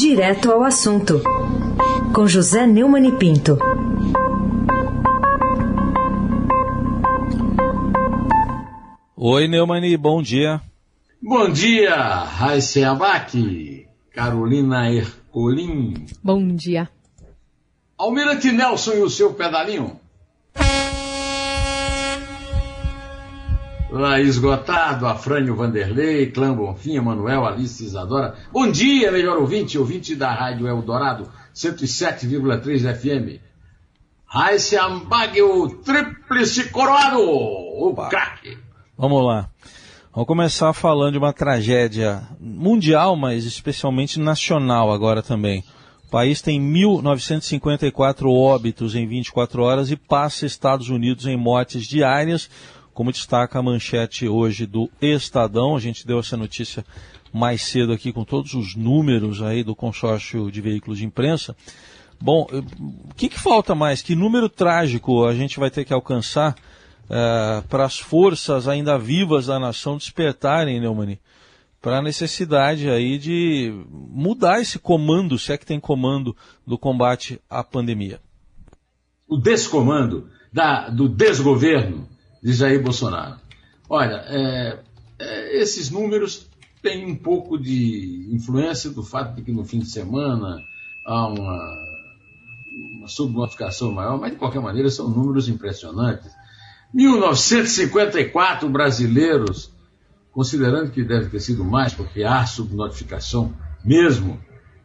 Direto ao assunto, com José Neumann e Pinto. Oi, Neumani, bom dia. Bom dia, Raíssa Abac, Carolina Ercolim. Bom dia. Almirante Nelson e o seu pedalinho. Lá esgotado, Afrânio Vanderlei, Clã Bonfim, Manuel, Alice Isadora. Bom dia, melhor ouvinte, ouvinte da Rádio Eldorado, 107,3 FM. Raíssa Ambag, o tríplice coroado, o craque. Vamos lá. Vamos começar falando de uma tragédia mundial, mas especialmente nacional agora também. O país tem 1.954 óbitos em 24 horas e passa Estados Unidos em mortes diárias, como destaca a manchete hoje do Estadão. A gente deu essa notícia mais cedo aqui com todos os números aí do consórcio de veículos de imprensa. Bom, o que, que falta mais? Que número trágico a gente vai ter que alcançar uh, para as forças ainda vivas da nação despertarem, Neumani, para a necessidade aí de mudar esse comando, se é que tem comando do combate à pandemia? O descomando da, do desgoverno de Jair Bolsonaro. Olha, é, é, esses números têm um pouco de influência do fato de que no fim de semana há uma, uma subnotificação maior, mas de qualquer maneira são números impressionantes. 1954 brasileiros, considerando que deve ter sido mais, porque há subnotificação mesmo,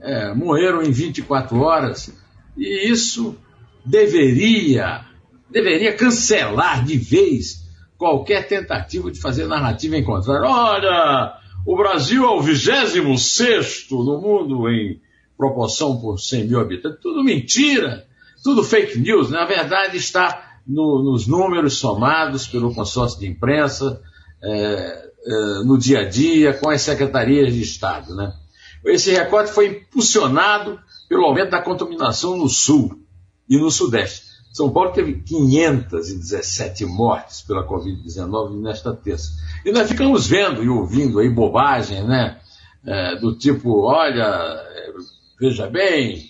é, morreram em 24 horas, e isso deveria deveria cancelar de vez qualquer tentativa de fazer narrativa em contrário. Olha, o Brasil é o 26 no mundo em proporção por 100 mil habitantes. Tudo mentira, tudo fake news. Na verdade, está no, nos números somados pelo consórcio de imprensa, é, é, no dia a dia, com as secretarias de Estado. Né? Esse recorde foi impulsionado pelo aumento da contaminação no Sul e no Sudeste. São Paulo teve 517 mortes pela Covid-19 nesta terça. E nós ficamos vendo e ouvindo aí bobagem, né? É, do tipo, olha, veja bem,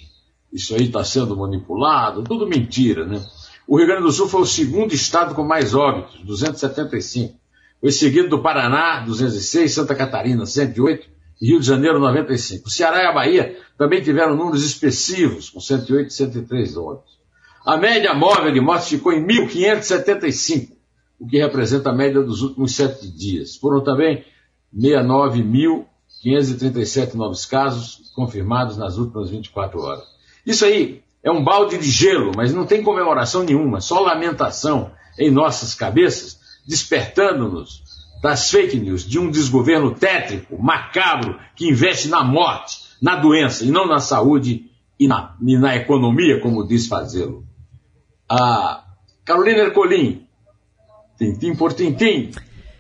isso aí está sendo manipulado, tudo mentira, né? O Rio Grande do Sul foi o segundo estado com mais óbitos, 275. Foi seguido do Paraná, 206, Santa Catarina, 108 e Rio de Janeiro, 95. O Ceará e a Bahia também tiveram números expressivos, com 108 e 103 óbitos. A média móvel de mortes ficou em 1.575, o que representa a média dos últimos sete dias. Foram também 69.537 novos casos confirmados nas últimas 24 horas. Isso aí é um balde de gelo, mas não tem comemoração nenhuma, só lamentação em nossas cabeças, despertando-nos das fake news, de um desgoverno tétrico, macabro, que investe na morte, na doença e não na saúde e na, e na economia, como diz fazê-lo a Carolina Ercolim. Tintim por tintim.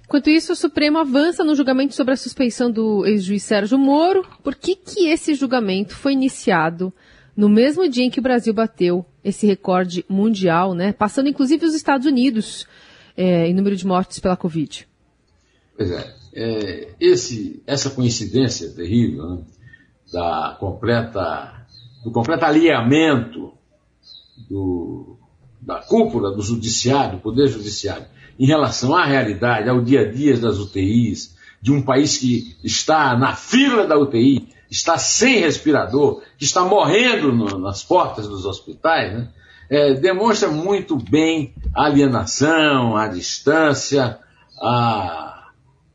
Enquanto isso, o Supremo avança no julgamento sobre a suspeição do ex-juiz Sérgio Moro. Por que, que esse julgamento foi iniciado no mesmo dia em que o Brasil bateu esse recorde mundial, né? Passando inclusive os Estados Unidos é, em número de mortes pela Covid. Pois é. é esse, essa coincidência terrível né, da completa, do completo alinhamento do da cúpula do judiciário, do poder judiciário, em relação à realidade, ao dia a dia das UTIs, de um país que está na fila da UTI, está sem respirador, que está morrendo no, nas portas dos hospitais, né? é, demonstra muito bem a alienação, a distância, a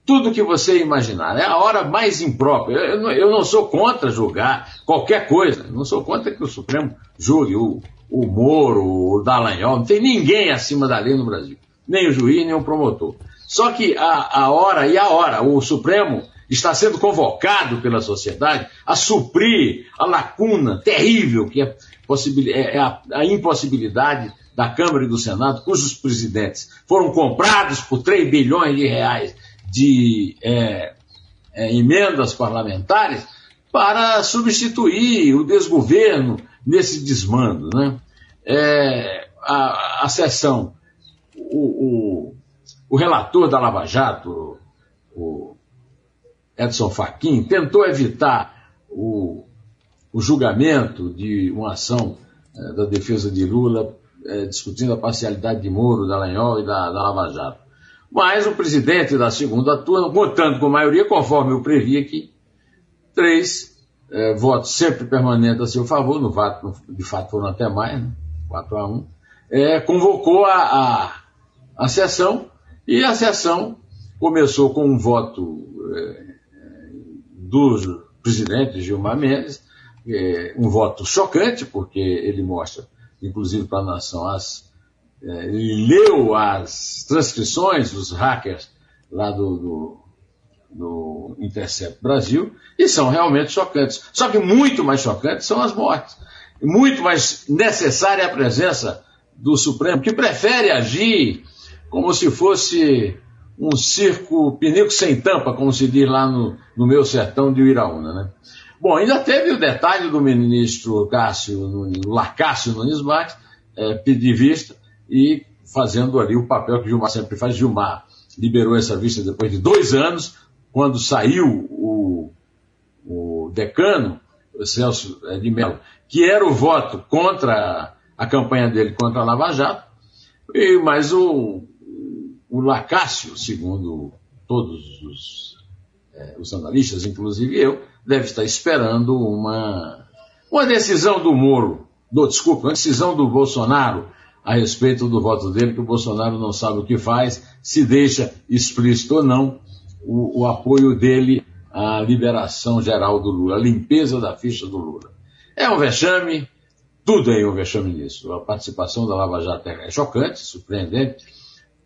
tudo que você imaginar. É a hora mais imprópria. Eu, eu não sou contra julgar qualquer coisa, não sou contra que o Supremo julgue o, o Moro, o Dallagnol, não tem ninguém acima da lei no Brasil. Nem o juiz, nem o promotor. Só que a, a hora e a hora, o Supremo está sendo convocado pela sociedade a suprir a lacuna terrível que é, é, é a, a, impossibilidade da Câmara e do Senado, cujos presidentes foram comprados por 3 bilhões de reais de é, é, emendas parlamentares para substituir o desgoverno nesse desmando. Né? É, a, a sessão, o, o, o, relator da Lava Jato, o Edson Fachin, tentou evitar o, o julgamento de uma ação é, da defesa de Lula é, discutindo a parcialidade de Moro, da Lanhol e da, da Lava Jato. Mas o presidente da segunda turma, votando com maioria, conforme eu previ aqui, três é, votos sempre permanentes a seu favor, no fato, de fato foram até mais, né? 4 a 1, é, convocou a, a, a sessão e a sessão começou com um voto é, do presidente Gilmar Mendes, é, um voto chocante, porque ele mostra, inclusive para a nação, as, é, leu as transcrições dos hackers lá do, do, do Intercept Brasil, e são realmente chocantes. Só que muito mais chocantes são as mortes. Muito mais necessária a presença do Supremo, que prefere agir como se fosse um circo pinico sem tampa, como se diz lá no, no meu sertão de Uiraúna, né? Bom, ainda teve o detalhe do ministro Cássio Nunes, Lacácio Nunes Marques, é, pedir vista e fazendo ali o papel que Gilmar sempre faz. Gilmar liberou essa vista depois de dois anos, quando saiu o, o decano, o Celso é, de Mello, que era o voto contra a campanha dele contra a Lava Jato, e, mas o, o Lacácio, segundo todos os, é, os analistas, inclusive eu, deve estar esperando uma, uma decisão do Moro, do, desculpa, uma decisão do Bolsonaro a respeito do voto dele, que o Bolsonaro não sabe o que faz, se deixa explícito ou não o, o apoio dele à liberação geral do Lula, a limpeza da ficha do Lula. É um vexame, tudo é um vexame nisso. A participação da Lava Jato é chocante, surpreendente,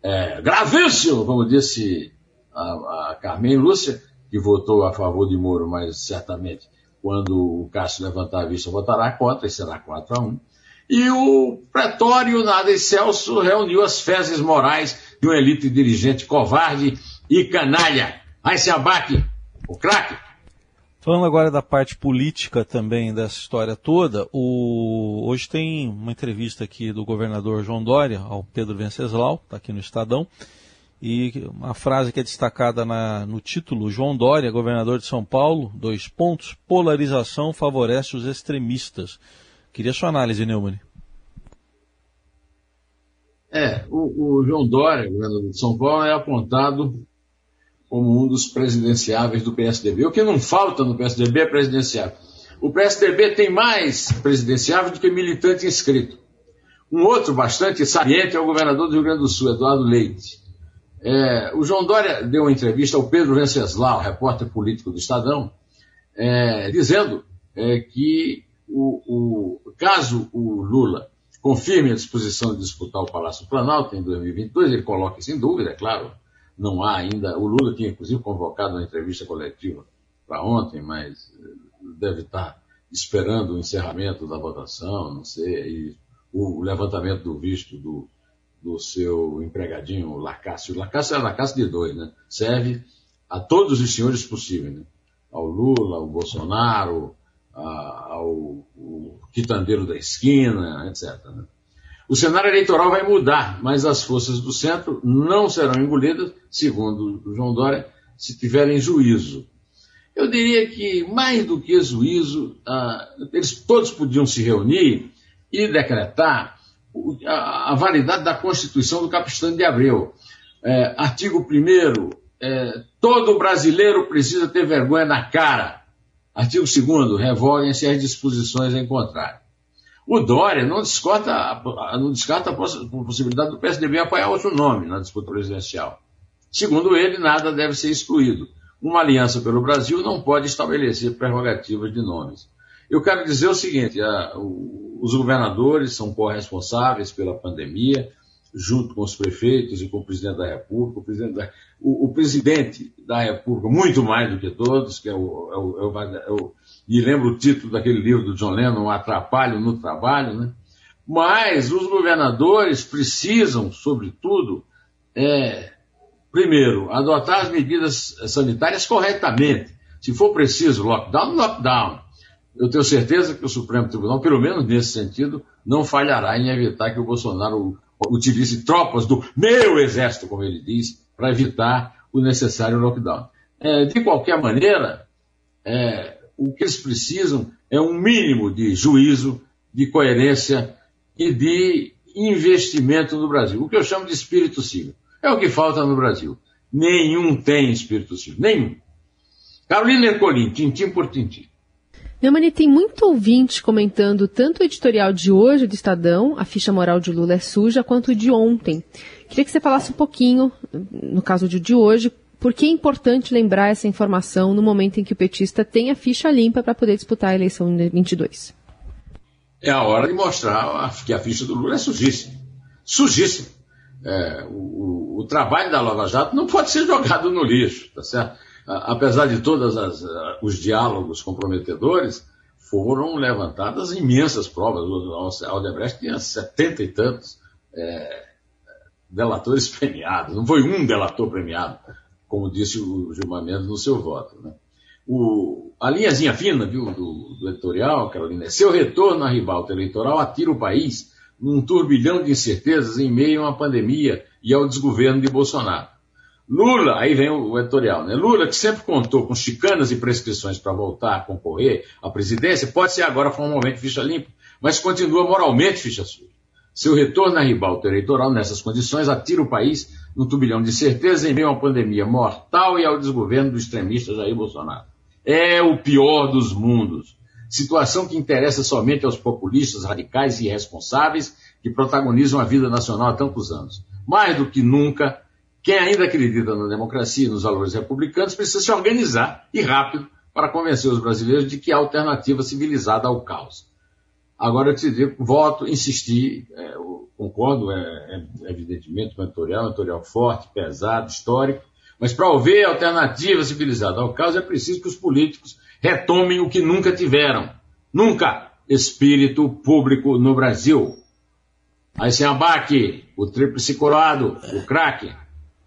é gravíssimo, como disse a, a Carmen Lúcia, que votou a favor de Moro, mas certamente quando o Cássio levantar a vista votará contra, e será 4 a 1. E o pretório Nada Celso reuniu as fezes morais de uma elite dirigente covarde e canalha. Aí se abaque, o craque. Falando agora da parte política também dessa história toda, o... hoje tem uma entrevista aqui do governador João Dória ao Pedro Venceslau, está aqui no Estadão, e uma frase que é destacada na, no título, João Dória, governador de São Paulo, dois pontos, polarização favorece os extremistas. Queria sua análise, Neumann. É, o, o João Dória, governador de São Paulo, é apontado como um dos presidenciáveis do PSDB. O que não falta no PSDB é presidenciável. O PSDB tem mais presidenciáveis do que militante inscrito. Um outro bastante saliente é o governador do Rio Grande do Sul, Eduardo Leite. É, o João Dória deu uma entrevista ao Pedro Venceslau, repórter político do Estadão, é, dizendo é, que o, o, caso o Lula confirme a disposição de disputar o Palácio Planalto em 2022, ele coloca isso em dúvida, é claro, não há ainda. O Lula tinha inclusive convocado uma entrevista coletiva para ontem, mas deve estar esperando o encerramento da votação, não sei, e o levantamento do visto do, do seu empregadinho, o Lacácio. O Lacácio é Lacácio de dois, né? Serve a todos os senhores possíveis, né? Ao Lula, ao Bolsonaro, ao, ao quitandeiro da esquina, etc. Né? O cenário eleitoral vai mudar, mas as forças do centro não serão engolidas, segundo o João Dória, se tiverem juízo. Eu diria que, mais do que juízo, eles todos podiam se reunir e decretar a, a validade da Constituição do Capistão de Abreu. É, artigo 1 é, todo brasileiro precisa ter vergonha na cara. Artigo 2 revoguem-se as disposições em contrário. O Dória não descarta, não descarta a possibilidade do PSDB apoiar outro nome na disputa presidencial. Segundo ele, nada deve ser excluído. Uma aliança pelo Brasil não pode estabelecer prerrogativas de nomes. Eu quero dizer o seguinte: a, o, os governadores são corresponsáveis pela pandemia, junto com os prefeitos e com o presidente da República. O presidente da, o, o presidente da República, muito mais do que todos, que é o, é o, é o, e lembro o título daquele livro do John Lennon, Um Atrapalho no Trabalho, né? Mas os governadores precisam, sobretudo, é, primeiro, adotar as medidas sanitárias corretamente. Se for preciso lockdown, lockdown eu tenho certeza que o Supremo Tribunal, pelo menos nesse sentido, não falhará em evitar que o Bolsonaro utilize tropas do meu exército, como ele diz, para evitar o necessário lockdown. É, de qualquer maneira, é, o que eles precisam é um mínimo de juízo, de coerência e de investimento no Brasil. O que eu chamo de espírito civil. É o que falta no Brasil. Nenhum tem espírito civil. Nenhum. Carolina Ercolim, tintim por tintim. Neumani, tem muito ouvinte comentando tanto o editorial de hoje do Estadão, a ficha moral de Lula é suja, quanto o de ontem. Queria que você falasse um pouquinho, no caso de hoje, por que é importante lembrar essa informação no momento em que o petista tem a ficha limpa para poder disputar a eleição em 22? É a hora de mostrar que a ficha do Lula é sujíssima. Sujíssima. É, o, o, trabalho da Lava Jato não pode ser jogado no lixo, tá certo? Apesar de todos os diálogos comprometedores, foram levantadas imensas provas. O Aldebrecht tinha setenta e tantos é, delatores premiados. Não foi um delator premiado como disse o Gilmar Mendes no seu voto. Né? O, a linhazinha fina viu, do, do editorial, Carolina, é seu retorno à ribalta eleitoral atira o país num turbilhão de incertezas em meio uma pandemia e ao desgoverno de Bolsonaro. Lula, aí vem o editorial, né? Lula, que sempre contou com chicanas e prescrições para voltar a concorrer à presidência, pode ser agora formalmente ficha limpa, mas continua moralmente ficha suja. Seu retorno à ribalta eleitoral nessas condições atira o país no turbilhão de certeza em meio a uma pandemia mortal e ao desgoverno do extremista Jair Bolsonaro. É o pior dos mundos. Situação que interessa somente aos populistas radicais e irresponsáveis que protagonizam a vida nacional há tantos anos. Mais do que nunca, quem ainda acredita na democracia e nos valores republicanos precisa se organizar e rápido para convencer os brasileiros de que há alternativa civilizada ao caos. Agora eu te digo, voto, insistir, é, concordo, é, é, evidentemente, com o editorial, um editorial forte, pesado, histórico, mas para haver alternativa civilizada ao caso é preciso que os políticos retomem o que nunca tiveram. Nunca! Espírito público no Brasil. Aí sem abaque, o tríplice coroado, o craque.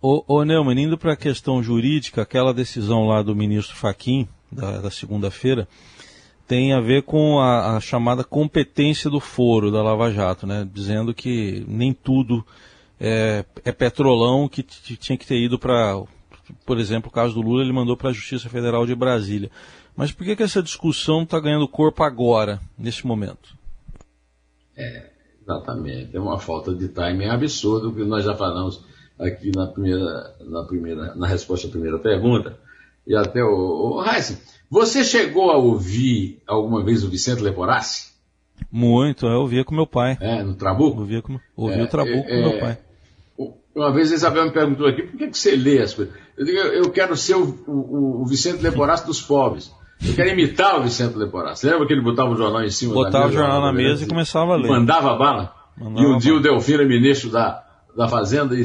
Ô, ô Neumann, indo para a questão jurídica, aquela decisão lá do ministro Faquim, da, da segunda-feira, tem a ver com a, a, chamada competência do foro da Lava Jato, né? dizendo que nem tudo é, é petrolão que tinha que ter ido para, por exemplo, o caso do Lula, ele mandou para a Justiça Federal de Brasília. Mas por que, que essa discussão está ganhando corpo agora, nesse momento? É, exatamente. É uma falta de timing absurdo que nós já falamos aqui na primeira, na primeira, na resposta à primeira pergunta. E até o, o Heisen, você chegou a ouvir alguma vez o Vicente Leporassi? Muito, eu ouvia com meu pai. É, no Trabuco? Ouvia com, ouvia é, o Trabuco é, com meu pai. Uma vez a Isabel me perguntou aqui, por que, que você lê as coisas? Eu digo, eu quero ser o, o, o Vicente Leporassi dos pobres. Eu quero imitar o Vicente Leporassi. Lembra que ele botava o jornal em cima botava da mesa? Botava o jornal na mesa e começava a ler. Mandava bala. Mandava e um dia o Delfino, ministro da, da Fazenda,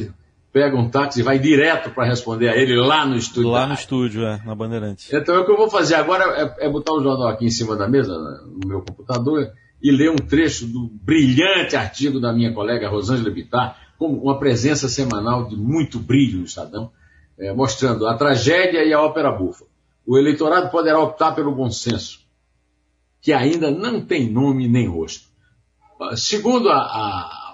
pega um táxi e vai direto para responder a ele lá no estúdio. Lá no estúdio, é, na Bandeirantes. Então o que eu vou fazer agora é, é, botar o jornal aqui em cima da mesa, né, no meu computador, e ler um trecho do brilhante artigo da minha colega Rosângela Bittar, com uma presença semanal de muito brilho no Estadão, é, mostrando a tragédia e a ópera bufa. O eleitorado poderá optar pelo bom senso, que ainda não tem nome nem rosto. Segundo a, a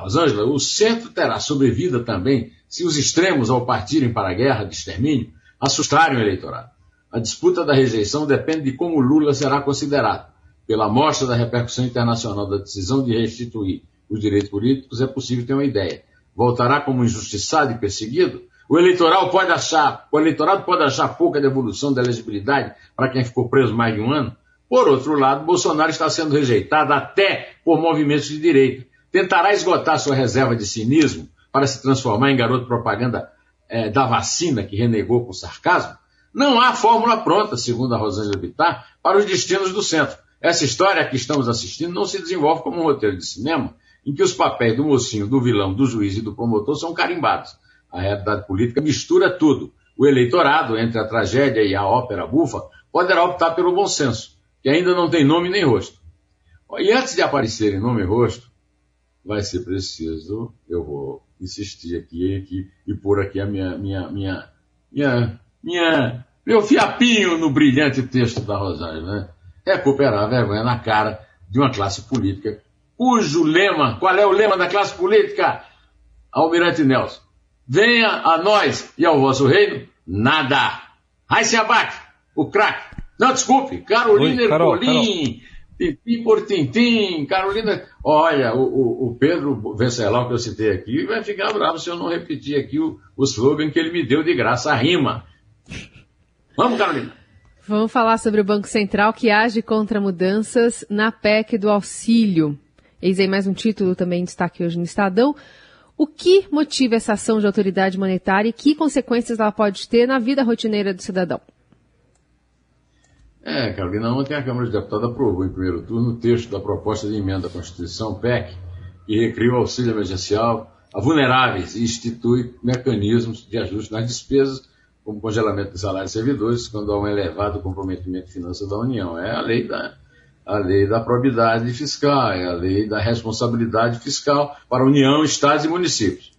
Rosângela, o centro terá sobrevida também se os extremos, ao partirem para a guerra de extermínio, assustarem o eleitorado. A disputa da rejeição depende de como Lula será considerado. Pela mostra da repercussão internacional da decisão de restituir os direitos políticos, é possível ter uma ideia. Voltará como injustiçado e perseguido? O eleitorado pode achar, o eleitorado pode achar pouca devolução da elegibilidade para quem ficou preso mais de um ano? Por outro lado, Bolsonaro está sendo rejeitado até por movimentos de direita tentará esgotar sua reserva de cinismo para se transformar em garoto propaganda é, da vacina que renegou com sarcasmo? Não há fórmula pronta, segundo a Rosângela Bittar, para os destinos do centro. Essa história que estamos assistindo não se desenvolve como um roteiro de cinema em que os papéis do mocinho, do vilão, do juiz e do promotor são carimbados. A realidade política mistura tudo. O eleitorado, entre a tragédia e a ópera bufa, poderá optar pelo bom senso, que ainda não tem nome nem rosto. E antes de aparecer em nome e rosto, vai ser preciso, eu vou insistir aqui, aqui e pôr aqui a minha, minha, minha, minha, minha, meu fiapinho no brilhante texto da Rosário, né? Recuperar a vergonha na cara de uma classe política cujo lema, qual é o lema da classe política? Almirante Nelson. Venha a nós e ao vosso reino, nada. Aí se abate, o craque. Não, desculpe, Carolina Ercolim, Pipi por Tintim, Carolina. Olha, o, o, o Pedro Venceslau que eu citei aqui vai ficar bravo se eu não repetir aqui o, o slogan que ele me deu de graça, a rima. Vamos, Carolina. Vamos falar sobre o Banco Central que age contra mudanças na PEC do auxílio. Eis aí mais um título também em destaque hoje no Estadão. O que motiva essa ação de autoridade monetária e que consequências ela pode ter na vida rotineira do cidadão? É, Carolina, ontem a Câmara de Deputados aprovou em primeiro turno o texto da proposta de emenda à Constituição, PEC, que recria o auxílio emergencial a vulneráveis e institui mecanismos de ajuste nas despesas, como congelamento de salários de servidores, quando há um elevado comprometimento financeiro da União. É a lei da, a lei da probidade fiscal, é a lei da responsabilidade fiscal para a União, Estados e municípios.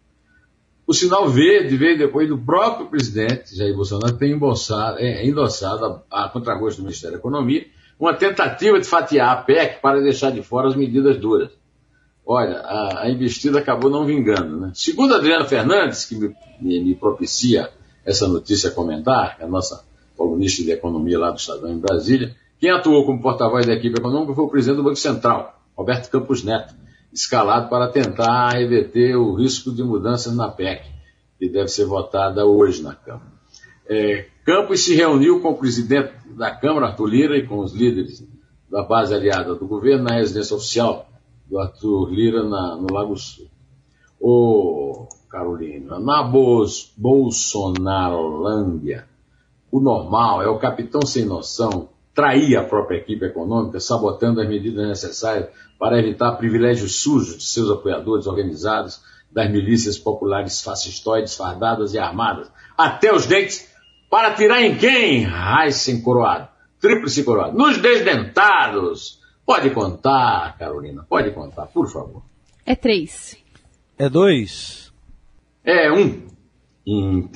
O sinal verde veio depois do próprio presidente Jair Bolsonaro ter é, endossado a, a contragosto do Ministério da Economia uma tentativa de fatiar a PEC para deixar de fora as medidas duras. Olha, a, a investida acabou não vingando. Né? Segundo a Adriana Fernandes, que me, me, me propicia essa notícia a comentar, é a nossa colunista de economia lá do Estadão em Brasília, quem atuou como porta-voz da equipe econômica foi o presidente do Banco Central, Roberto Campos Neto, escalado para tentar reverter o risco de mudanças na PEC, que deve ser votada hoje na Câmara. É, Campos se reuniu com o presidente da Câmara, Arthur Lira, e com os líderes da base aliada do governo na residência oficial do Arthur Lira na, no Lago Sul. Ô, Carolina, na Bos, Bolsonarolândia, o normal é o capitão sem noção trair a própria equipe econômica, sabotando as medidas necessárias para evitar privilégios sujos de seus apoiadores organizados das milícias populares fascistoides, fardadas e armadas, até os dentes, para tirar em quem? Heisen coroado, tríplice coroado, nos desdentados. Pode contar, Carolina, pode contar, por favor. É três. É dois. É um. Em